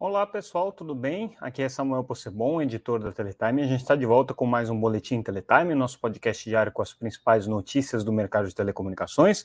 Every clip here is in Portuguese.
Olá pessoal, tudo bem? Aqui é Samuel Possebon, editor da Teletime. A gente está de volta com mais um Boletim Teletime, nosso podcast diário com as principais notícias do mercado de telecomunicações.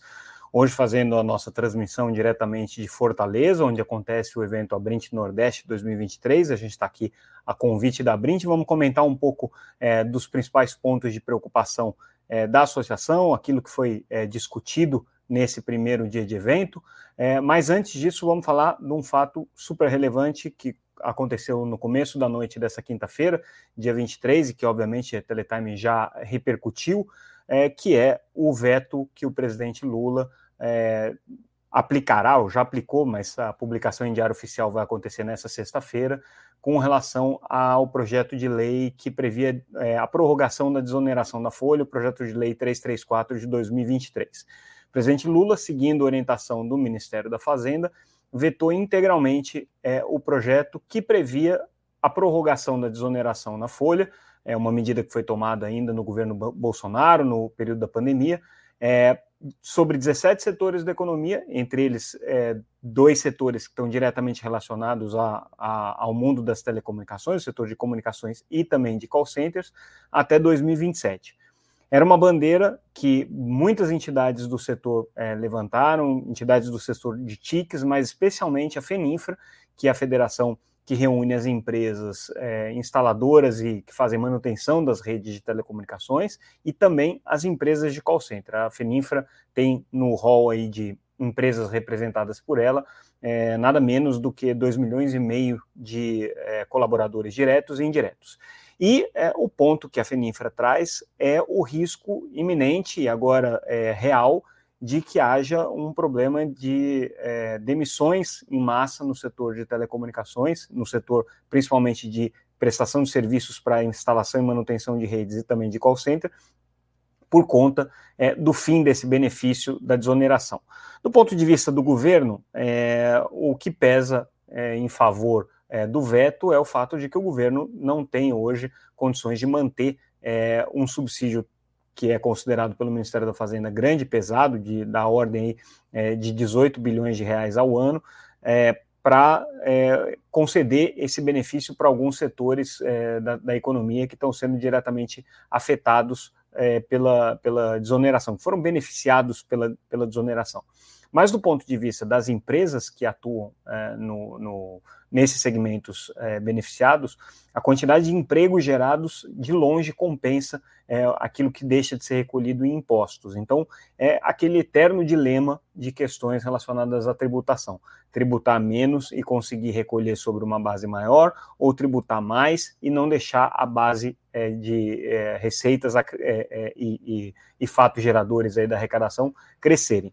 Hoje fazendo a nossa transmissão diretamente de Fortaleza, onde acontece o evento Abrint Nordeste 2023. A gente está aqui a convite da Abrint. Vamos comentar um pouco é, dos principais pontos de preocupação é, da associação, aquilo que foi é, discutido nesse primeiro dia de evento. É, mas antes disso, vamos falar de um fato super relevante que aconteceu no começo da noite dessa quinta-feira, dia 23, e que obviamente a Teletime já repercutiu, é, que é o veto que o presidente Lula é, aplicará, ou já aplicou, mas a publicação em diário oficial vai acontecer nessa sexta-feira, com relação ao projeto de lei que previa é, a prorrogação da desoneração da folha, o projeto de lei 334 de 2023. Presidente Lula, seguindo a orientação do Ministério da Fazenda, vetou integralmente é, o projeto que previa a prorrogação da desoneração na folha, é uma medida que foi tomada ainda no governo Bolsonaro, no período da pandemia, é, sobre 17 setores da economia, entre eles é, dois setores que estão diretamente relacionados a, a, ao mundo das telecomunicações, o setor de comunicações e também de call centers, até 2027. Era uma bandeira que muitas entidades do setor é, levantaram, entidades do setor de TICs, mas especialmente a FENINFRA, que é a Federação que reúne as empresas é, instaladoras e que fazem manutenção das redes de telecomunicações e também as empresas de call center. A Feninfra tem no hall aí de empresas representadas por ela é, nada menos do que 2 milhões e meio de é, colaboradores diretos e indiretos. E é, o ponto que a Feninfra traz é o risco iminente e agora é, real de que haja um problema de é, demissões em massa no setor de telecomunicações, no setor principalmente de prestação de serviços para instalação e manutenção de redes e também de call center, por conta é, do fim desse benefício da desoneração. Do ponto de vista do governo, é, o que pesa é, em favor é, do veto é o fato de que o governo não tem hoje condições de manter é, um subsídio que é considerado pelo Ministério da Fazenda grande, pesado, de, da ordem é, de 18 bilhões de reais ao ano, é, para é, conceder esse benefício para alguns setores é, da, da, economia que estão sendo diretamente afetados é, pela, pela desoneração, que foram beneficiados pela, pela desoneração. Mas do ponto de vista das empresas que atuam é, no, no, nesses segmentos é, beneficiados, a quantidade de empregos gerados de longe compensa é, aquilo que deixa de ser recolhido em impostos. Então, é aquele eterno dilema de questões relacionadas à tributação: tributar menos e conseguir recolher sobre uma base maior, ou tributar mais e não deixar a base é, de é, receitas é, é, e, e, e fatos geradores aí da arrecadação crescerem.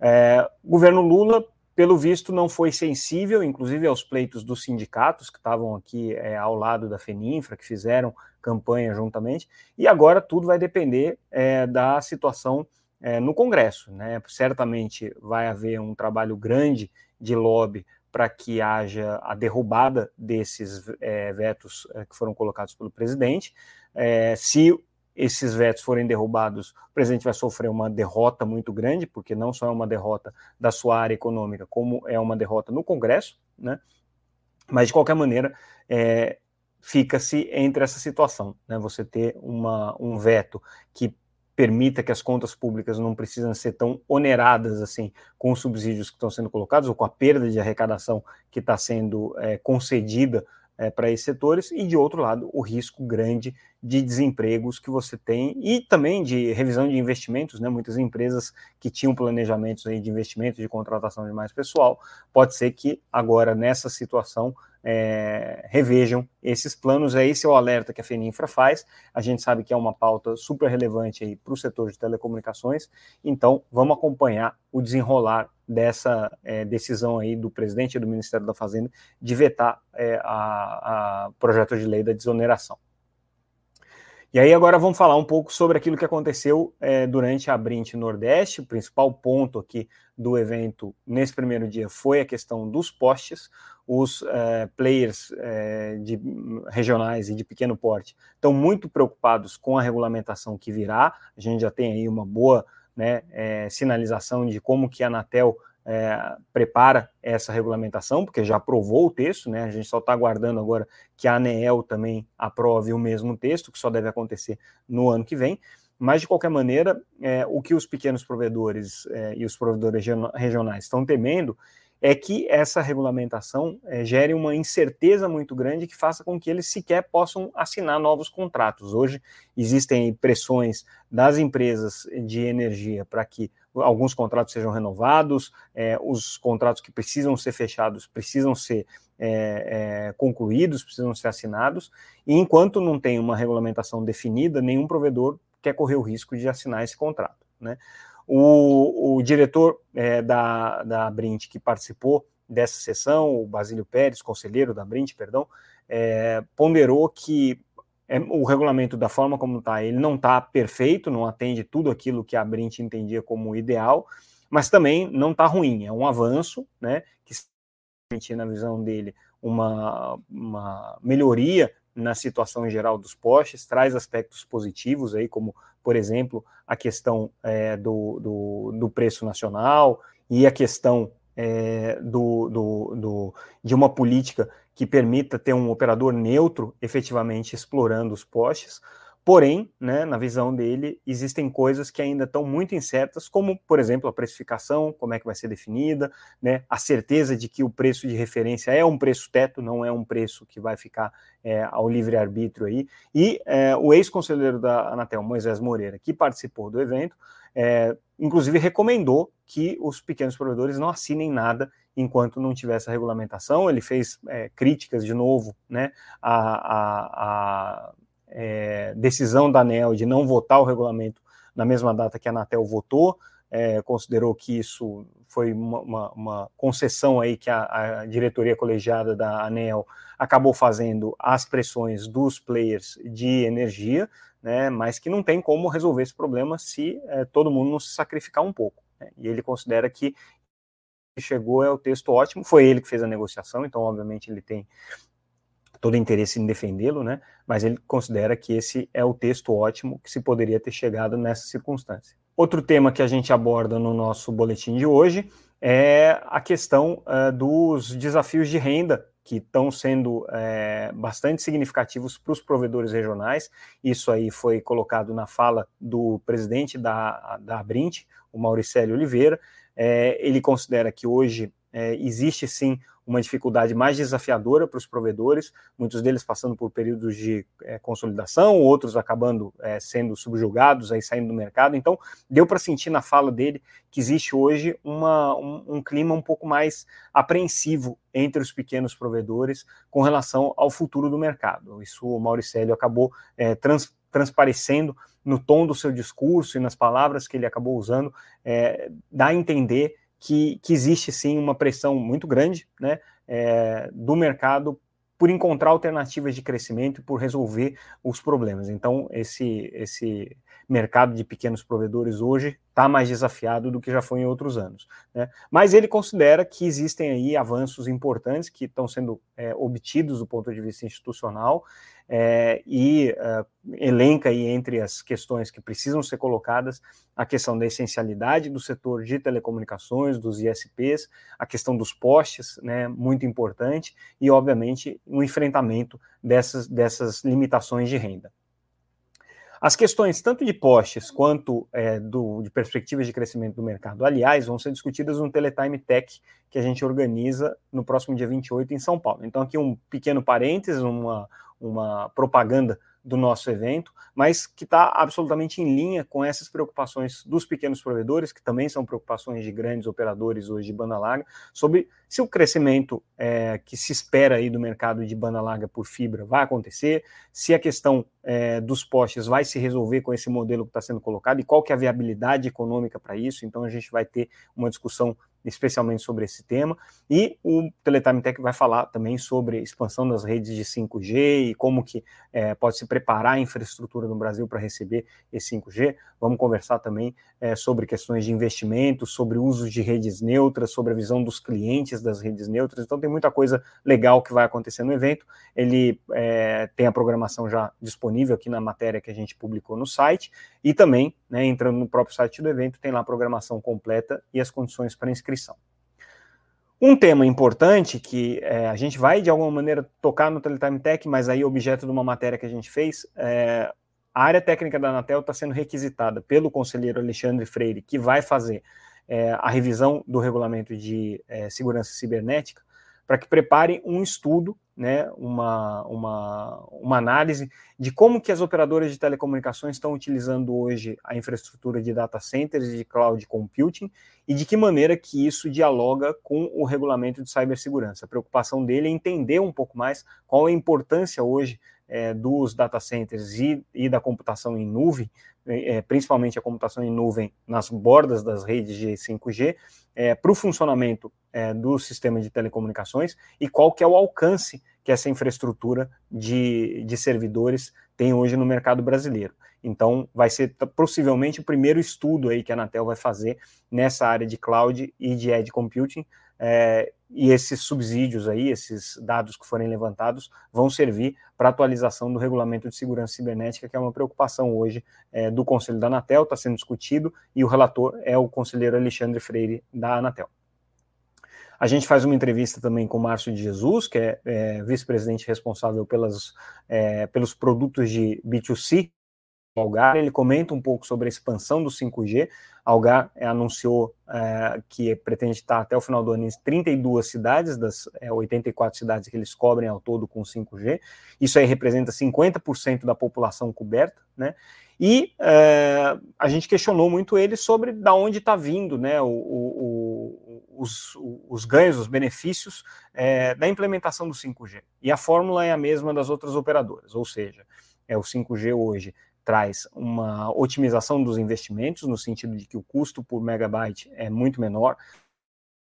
É, o governo Lula, pelo visto, não foi sensível, inclusive aos pleitos dos sindicatos que estavam aqui é, ao lado da FENINFRA, que fizeram campanha juntamente, e agora tudo vai depender é, da situação é, no Congresso. Né? Certamente vai haver um trabalho grande de lobby para que haja a derrubada desses é, vetos é, que foram colocados pelo presidente. Se esses vetos forem derrubados, o presidente vai sofrer uma derrota muito grande, porque não só é uma derrota da sua área econômica, como é uma derrota no Congresso, né? Mas, de qualquer maneira, é, fica-se entre essa situação, né? Você ter uma, um veto que permita que as contas públicas não precisam ser tão oneradas assim com os subsídios que estão sendo colocados ou com a perda de arrecadação que está sendo é, concedida é, para esses setores, e de outro lado, o risco grande de desempregos que você tem e também de revisão de investimentos, né? Muitas empresas que tinham planejamentos aí de investimento, de contratação de mais pessoal, pode ser que agora nessa situação é, revejam esses planos. É esse o alerta que a FENINFRA faz. A gente sabe que é uma pauta super relevante para o setor de telecomunicações. Então, vamos acompanhar o desenrolar dessa é, decisão aí do presidente e do Ministério da Fazenda de vetar é, a, a projeto de lei da desoneração. E aí agora vamos falar um pouco sobre aquilo que aconteceu é, durante a Brint Nordeste. O principal ponto aqui do evento nesse primeiro dia foi a questão dos postes. Os é, players é, de, regionais e de pequeno porte estão muito preocupados com a regulamentação que virá. A gente já tem aí uma boa né, é, sinalização de como que a Anatel é, prepara essa regulamentação, porque já aprovou o texto, né? A gente só está aguardando agora que a ANEEL também aprove o mesmo texto, que só deve acontecer no ano que vem. Mas, de qualquer maneira, é, o que os pequenos provedores é, e os provedores regionais estão temendo é que essa regulamentação é, gere uma incerteza muito grande que faça com que eles sequer possam assinar novos contratos. Hoje existem pressões das empresas de energia para que alguns contratos sejam renovados, é, os contratos que precisam ser fechados precisam ser é, é, concluídos, precisam ser assinados, e enquanto não tem uma regulamentação definida, nenhum provedor quer correr o risco de assinar esse contrato. Né? O, o diretor é, da, da Brint que participou dessa sessão, o Basílio Pérez, conselheiro da Brint, perdão, é, ponderou que é, o regulamento da forma como está, ele não está perfeito, não atende tudo aquilo que a Brint entendia como ideal, mas também não está ruim, é um avanço, né, que na visão dele, uma, uma melhoria na situação geral dos postes, traz aspectos positivos aí, como, por exemplo, a questão é, do, do, do, preço nacional e a questão é, do, do, do, de uma política que permita ter um operador neutro efetivamente explorando os postes, Porém, né, na visão dele, existem coisas que ainda estão muito incertas, como, por exemplo, a precificação, como é que vai ser definida, né, a certeza de que o preço de referência é um preço teto, não é um preço que vai ficar é, ao livre-arbítrio aí. E é, o ex-conselheiro da Anatel, Moisés Moreira, que participou do evento, é, inclusive recomendou que os pequenos provedores não assinem nada enquanto não tiver essa regulamentação. Ele fez é, críticas de novo né, a, a, a é, decisão da ANEL de não votar o regulamento na mesma data que a Anatel votou, é, considerou que isso foi uma, uma, uma concessão aí que a, a, diretoria colegiada da ANEL acabou fazendo às pressões dos players de energia, né, mas que não tem como resolver esse problema se é, todo mundo não se sacrificar um pouco. Né, e ele considera que chegou é o texto ótimo, foi ele que fez a negociação, então obviamente ele tem todo interesse em defendê-lo, né? Mas ele considera que esse é o texto ótimo que se poderia ter chegado nessa circunstância. Outro tema que a gente aborda no nosso boletim de hoje é a questão uh, dos desafios de renda que estão sendo é, bastante significativos para os provedores regionais. Isso aí foi colocado na fala do presidente da, da Abrint, o Mauricélio Oliveira. É, ele considera que hoje existe sim uma dificuldade mais desafiadora para os provedores, muitos deles passando por períodos de é, consolidação, outros acabando é, sendo subjugados, aí saindo do mercado. Então, deu para sentir na fala dele que existe hoje uma, um, um, clima um pouco mais apreensivo entre os pequenos provedores com relação ao futuro do mercado. Isso o Mauricélio acabou é, trans, transparecendo no tom do seu discurso e nas palavras que ele acabou usando, é, dá a entender que, que existe sim uma pressão muito grande né, é, do mercado por encontrar alternativas de crescimento e por resolver os problemas. Então, esse, esse mercado de pequenos provedores hoje está mais desafiado do que já foi em outros anos. Né? Mas ele considera que existem aí avanços importantes que estão sendo é, obtidos do ponto de vista institucional é, e uh, elenca aí entre as questões que precisam ser colocadas a questão da essencialidade do setor de telecomunicações, dos ISPs, a questão dos postes, né, muito importante, e obviamente o um enfrentamento dessas, dessas limitações de renda. As questões tanto de postes quanto é, do, de perspectivas de crescimento do mercado, aliás, vão ser discutidas no Teletime Tech, que a gente organiza no próximo dia 28 em São Paulo. Então, aqui um pequeno parênteses, uma, uma propaganda do nosso evento, mas que está absolutamente em linha com essas preocupações dos pequenos provedores, que também são preocupações de grandes operadores hoje de banda larga, sobre se o crescimento é, que se espera aí do mercado de banda larga por fibra vai acontecer, se a questão é, dos postes vai se resolver com esse modelo que está sendo colocado e qual que é a viabilidade econômica para isso. Então a gente vai ter uma discussão especialmente sobre esse tema. E o Teletime Tech vai falar também sobre expansão das redes de 5G e como que é, pode se preparar a infraestrutura no Brasil para receber esse 5G. Vamos conversar também é, sobre questões de investimento, sobre uso de redes neutras, sobre a visão dos clientes das redes neutras. Então tem muita coisa legal que vai acontecer no evento. Ele é, tem a programação já disponível aqui na matéria que a gente publicou no site e também, né, entrando no próprio site do evento, tem lá a programação completa e as condições para inscrição. Um tema importante que é, a gente vai, de alguma maneira, tocar no Teletime Tech, mas aí objeto de uma matéria que a gente fez, é, a área técnica da Anatel está sendo requisitada pelo conselheiro Alexandre Freire, que vai fazer é, a revisão do regulamento de é, segurança cibernética, para que preparem um estudo, né, uma, uma, uma análise de como que as operadoras de telecomunicações estão utilizando hoje a infraestrutura de data centers e de cloud computing e de que maneira que isso dialoga com o regulamento de cibersegurança. A preocupação dele é entender um pouco mais qual a importância hoje é, dos data centers e, e, da computação em nuvem, é, principalmente a computação em nuvem nas bordas das redes de 5G, é, para o funcionamento é, do sistema de telecomunicações e qual que é o alcance que essa infraestrutura de, de servidores tem hoje no mercado brasileiro. Então, vai ser possivelmente o primeiro estudo aí que a Anatel vai fazer nessa área de cloud e de edge computing, é, e esses subsídios aí, esses dados que forem levantados, vão servir para atualização do regulamento de segurança cibernética, que é uma preocupação hoje é, do Conselho da Anatel, está sendo discutido, e o relator é o conselheiro Alexandre Freire, da Anatel. A gente faz uma entrevista também com o Márcio de Jesus, que é, é vice-presidente responsável pelas, é, pelos produtos de B2C Algar, ele comenta um pouco sobre a expansão do 5G. A Algar é, anunciou é, que pretende estar até o final do ano em 32 cidades, das é, 84 cidades que eles cobrem ao todo com 5G. Isso aí representa 50% da população coberta, né? E é, a gente questionou muito ele sobre da onde está vindo né, o, o, os, os, ganhos, os benefícios é, da implementação do 5G. E a fórmula é a mesma das outras operadoras, ou seja, é o 5G hoje traz uma otimização dos investimentos, no sentido de que o custo por megabyte é muito menor.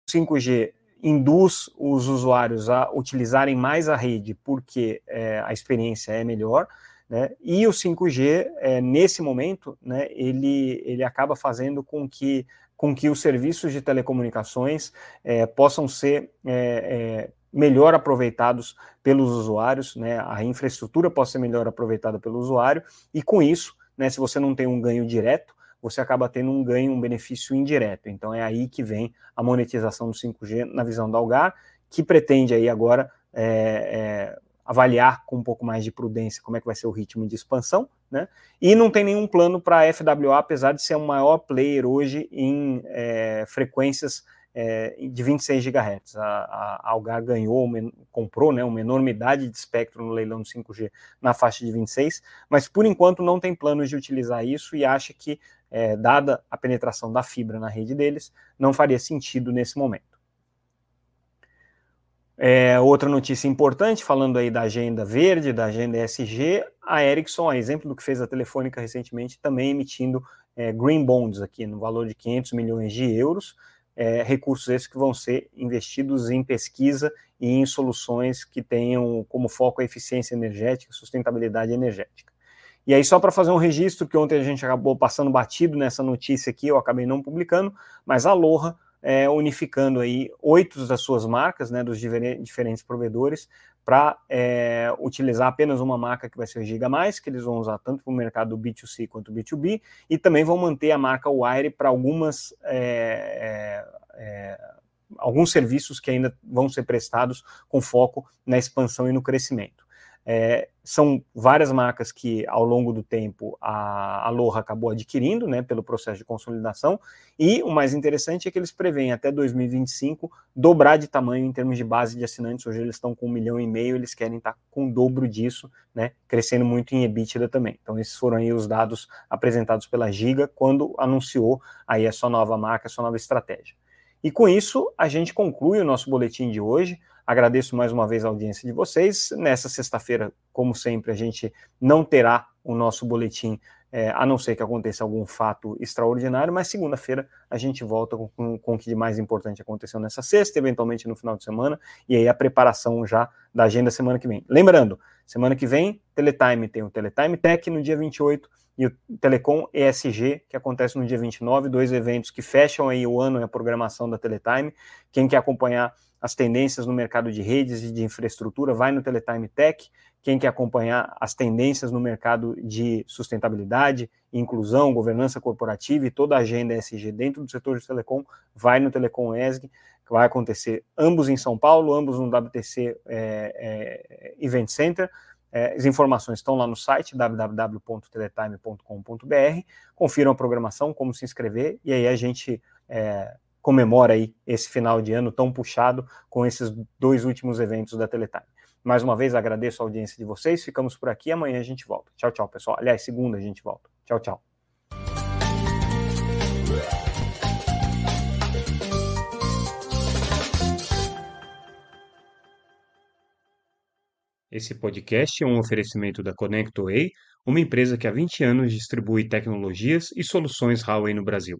O 5G induz os usuários a utilizarem mais a rede porque é, a experiência é melhor. Né? E o 5G, é, nesse momento, né, ele, ele acaba fazendo com que, com que os serviços de telecomunicações é, possam ser é, é melhor aproveitados pelos usuários, né, a infraestrutura possa ser melhor aproveitada pelo usuário, e com isso, né, se você não tem um ganho direto, você acaba tendo um ganho, um benefício indireto. Então é aí que vem a monetização do 5G na visão da Algar, que pretende aí agora avaliar com um pouco mais de prudência como é que vai ser o ritmo de expansão, né? E não tem nenhum plano para a FWA, apesar de ser o maior player hoje em é, frequências é, de 26 GHz. A, a Algar ganhou, comprou né, uma enormidade de espectro no leilão do 5G na faixa de 26, mas por enquanto não tem planos de utilizar isso e acha que, é, dada a penetração da fibra na rede deles, não faria sentido nesse momento. É, outra notícia importante, falando aí da agenda verde, da agenda ESG, a Ericsson, a exemplo do que fez a Telefônica recentemente, também emitindo é, green bonds aqui no valor de 500 milhões de euros, é, recursos esses que vão ser investidos em pesquisa e em soluções que tenham como foco a eficiência energética, sustentabilidade energética. E aí, só para fazer um registro, que ontem a gente acabou passando batido nessa notícia aqui, eu acabei não publicando, mas a Aloha é, unificando aí oito das suas marcas, né, dos diferentes provedores, para é, utilizar apenas uma marca que vai ser Giga Mais, que eles vão usar tanto para o mercado B2C quanto B2B, e também vão manter a marca Wire para algumas é, é, é, alguns serviços que ainda vão ser prestados com foco na expansão e no crescimento. É, são várias marcas que, ao longo do tempo, a Aloha acabou adquirindo, né, pelo processo de consolidação, e o mais interessante é que eles preveem até 2025 dobrar de tamanho em termos de base de assinantes. Hoje eles estão com um milhão e meio, eles querem estar com o dobro disso, né, crescendo muito em EBITDA também. Então, esses foram aí os dados apresentados pela Giga quando anunciou aí a sua nova marca, a sua nova estratégia. E com isso, a gente conclui o nosso boletim de hoje. Agradeço mais uma vez a audiência de vocês. Nessa sexta-feira, como sempre, a gente não terá o nosso boletim é, a não ser que aconteça algum fato extraordinário, mas segunda-feira a gente volta com, com, com, o que de mais importante aconteceu nessa sexta, eventualmente no final de semana, e aí a preparação já da agenda semana que vem. Lembrando, semana que vem, Teletime tem o Teletime Tech no dia 28 e o Telecom ESG, que acontece no dia 29, dois eventos que fecham aí o ano e a programação da Teletime. Quem quer acompanhar as tendências no mercado de redes e de infraestrutura, vai no Teletime Tech. Quem quer acompanhar as tendências no mercado de sustentabilidade, inclusão, governança corporativa e toda a agenda ESG dentro do setor de telecom, vai no Telecom ESG, que vai acontecer ambos em São Paulo, ambos no WTC é, é, Event Center. É, as informações estão lá no site www.teletime.com.br. Confiram a programação, como se inscrever, e aí a gente comemora aí esse final de ano tão puxado com esses dois últimos eventos da Teletime. Mais uma vez agradeço a audiência de vocês, ficamos por aqui, amanhã a gente volta. Tchau, tchau, pessoal. Aliás, segunda a gente volta. Tchau, tchau. Esse podcast é um oferecimento da ConnectWay, uma empresa que há 20 anos distribui tecnologias e soluções Huawei no Brasil.